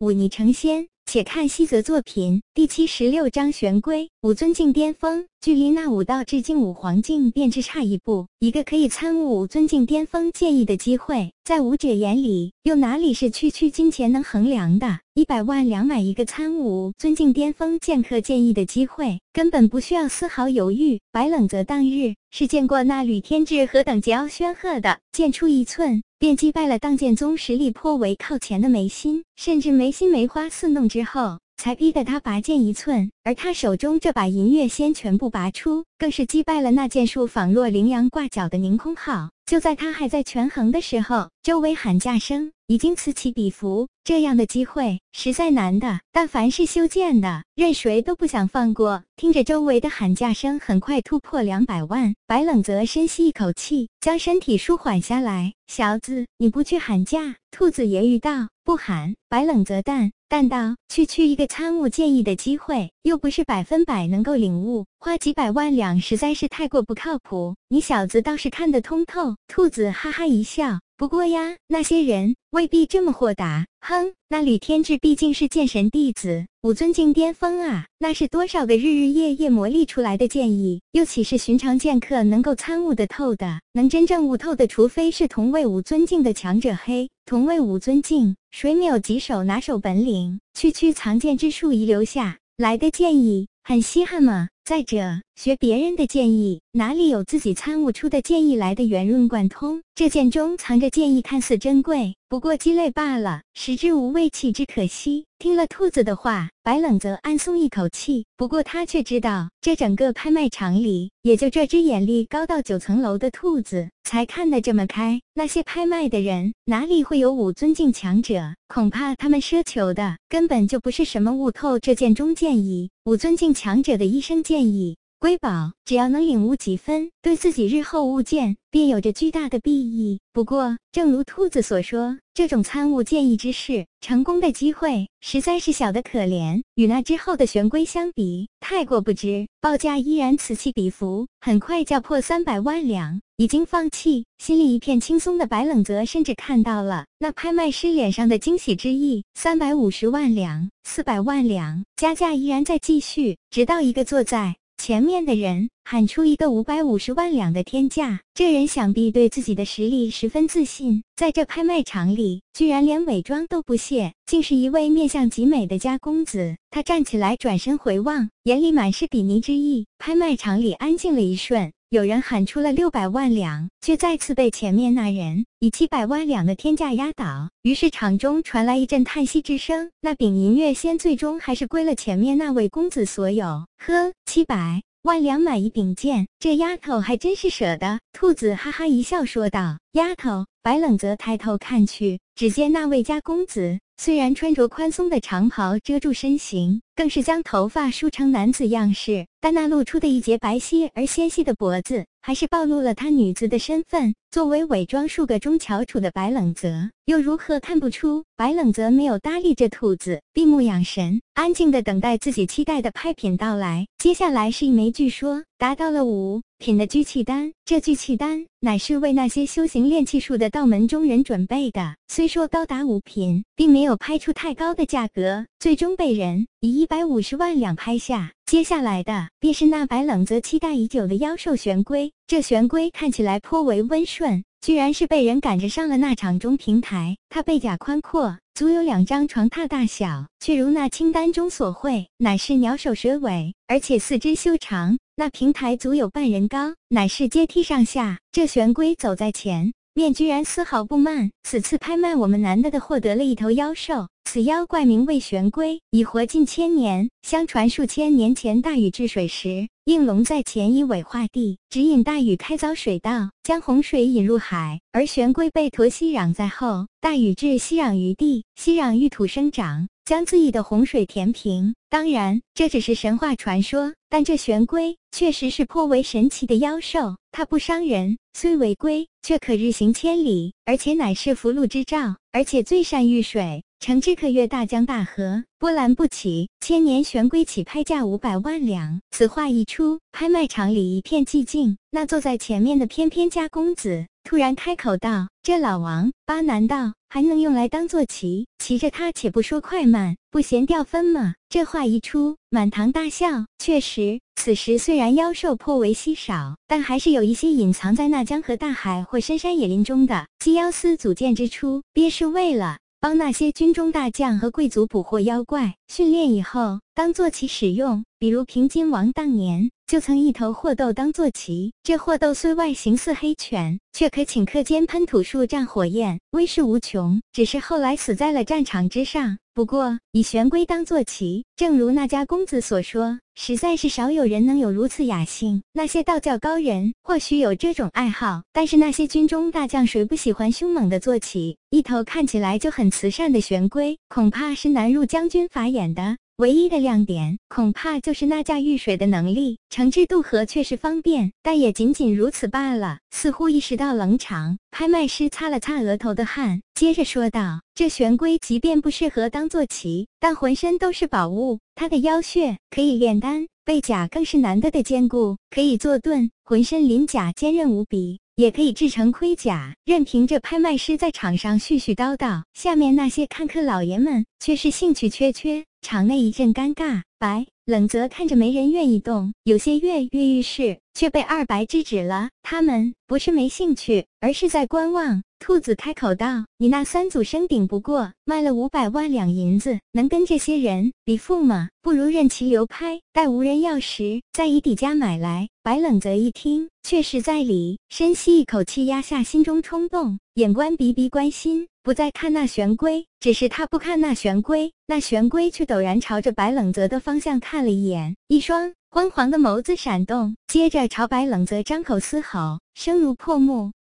忤逆成仙。且看西泽作品第七十六章玄龟五尊境巅峰，距离那武道至境武皇境便只差一步。一个可以参悟五尊境巅峰剑意的机会，在武者眼里，又哪里是区区金钱能衡量的？一百万两买一个参悟尊境巅峰剑客剑意的机会，根本不需要丝毫犹豫。白冷泽当日是见过那吕天志何等桀骜煊赫的，剑出一寸。便击败了当剑宗实力颇为靠前的眉心，甚至眉心梅花四弄之后，才逼得他拔剑一寸。而他手中这把银月仙全部拔出，更是击败了那剑术仿若羚羊挂角的凌空号。就在他还在权衡的时候，周围喊价声已经此起彼伏。这样的机会实在难的，但凡是修建的，任谁都不想放过。听着周围的喊价声，很快突破两百万。白冷泽深吸一口气，将身体舒缓下来。小子，你不去喊价？兔子揶揄道不喊。白冷泽淡淡道：“区区一个参悟建议的机会，又不是百分百能够领悟，花几百万两实在是太过不靠谱。你小子倒是看得通透。”兔子哈哈一笑。不过呀，那些人未必这么豁达。哼，那吕天志毕竟是剑神弟子，武尊境巅峰啊，那是多少个日日夜夜磨砺出来的剑意，又岂是寻常剑客能够参悟得透的？能真正悟透的，除非是同为武尊境的强者。嘿，同为武尊境，谁没有几手拿手本领？区区藏剑之术遗留下来的剑意，很稀罕吗？再者，学别人的建议，哪里有自己参悟出的建议来的圆润贯通？这剑中藏着剑意，看似珍贵，不过鸡肋罢了，食之无味，弃之可惜。听了兔子的话，白冷则暗松一口气。不过他却知道，这整个拍卖场里，也就这只眼力高到九层楼的兔子才看得这么开。那些拍卖的人，哪里会有五尊境强者？恐怕他们奢求的根本就不是什么悟透这剑中剑意。五尊境强者的一生剑意。瑰宝，只要能领悟几分，对自己日后悟剑便有着巨大的裨益。不过，正如兔子所说，这种参悟剑意之事，成功的机会实在是小的可怜。与那之后的玄龟相比，太过不值，报价依然此起彼伏，很快叫破三百万两。已经放弃，心里一片轻松的白冷泽，甚至看到了那拍卖师脸上的惊喜之意。三百五十万两，四百万两，加价依然在继续，直到一个坐在。前面的人喊出一个五百五十万两的天价，这人想必对自己的实力十分自信，在这拍卖场里，居然连伪装都不屑，竟是一位面相极美的家公子。他站起来，转身回望，眼里满是鄙夷之意。拍卖场里安静了一瞬。有人喊出了六百万两，却再次被前面那人以七百万两的天价压倒。于是场中传来一阵叹息之声。那柄银月仙最终还是归了前面那位公子所有。呵，七百万两买一柄剑，这丫头还真是舍得。兔子哈哈一笑说道：“丫头。”白冷泽抬头看去，只见那位家公子虽然穿着宽松的长袍遮住身形，更是将头发梳成男子样式，但那露出的一截白皙而纤细的脖子，还是暴露了他女子的身份。作为伪装数个中翘楚的白冷泽，又如何看不出？白冷泽没有搭理这兔子，闭目养神，安静的等待自己期待的拍品到来。接下来是一枚据说达到了五。品的聚气丹，这聚气丹乃是为那些修行炼气术的道门中人准备的。虽说高达五品，并没有拍出太高的价格，最终被人以一百五十万两拍下。接下来的便是那白冷泽期待已久的妖兽玄龟。这玄龟看起来颇为温顺，居然是被人赶着上了那场中平台。它背甲宽阔，足有两张床榻大小，却如那清单中所绘，乃是鸟首蛇尾，而且四肢修长。那平台足有半人高，乃是阶梯上下。这玄龟走在前面，居然丝毫不慢。此次拍卖，我们难得的获得了一头妖兽。此妖怪名为玄龟，已活近千年。相传数千年前大禹治水时，应龙在前以尾化地，指引大禹开凿水道，将洪水引入海。而玄龟被驮息壤在后，大禹治息壤于地，息壤遇土生长，将恣意的洪水填平。当然，这只是神话传说，但这玄龟确实是颇为神奇的妖兽。它不伤人，虽为龟，却可日行千里，而且乃是福禄之兆，而且最善遇水。乘之可越大江大河，波澜不起。千年玄龟起拍价五百万两。此话一出，拍卖场里一片寂静。那坐在前面的翩翩家公子，突然开口道：“这老王八难道还能用来当坐骑？骑着它，且不说快慢，不嫌掉分吗？”这话一出，满堂大笑。确实，此时虽然妖兽颇为稀少，但还是有一些隐藏在那江河大海或深山野林中的。鸡妖司组建之初，便是为了。帮那些军中大将和贵族捕获妖怪，训练以后当坐骑使用。比如平津王当年就曾一头霍斗当坐骑，这货斗虽外形似黑犬，却可顷刻间喷吐数丈火焰，威势无穷。只是后来死在了战场之上。不过以玄龟当坐骑，正如那家公子所说，实在是少有人能有如此雅兴。那些道教高人或许有这种爱好，但是那些军中大将谁不喜欢凶猛的坐骑？一头看起来就很慈善的玄龟，恐怕是难入将军法眼的。唯一的亮点，恐怕就是那驾驭水的能力。惩治渡河确实方便，但也仅仅如此罢了。似乎意识到冷场，拍卖师擦了擦额头的汗，接着说道：“这玄龟即便不适合当坐骑，但浑身都是宝物。它的腰血可以炼丹，背甲更是难得的坚固，可以做盾，浑身鳞甲坚韧无比。”也可以制成盔甲，任凭这拍卖师在场上絮絮叨叨，下面那些看客老爷们却是兴趣缺缺，场内一阵尴尬。白冷泽看着没人愿意动，有些跃跃欲试，却被二白制止了。他们不是没兴趣，而是在观望。兔子开口道：“你那三祖生顶不过，卖了五百万两银子，能跟这些人比富吗？不如任其流拍，待无人要时，再以底价买来。”白冷泽一听，确实在理，深吸一口气，压下心中冲动，眼观鼻鼻关心，不再看那玄龟。只是他不看那玄龟，那玄龟却陡然朝着白冷泽的方向看了一眼，一双昏黄的眸子闪动，接着朝白冷泽张口嘶吼，声如破木。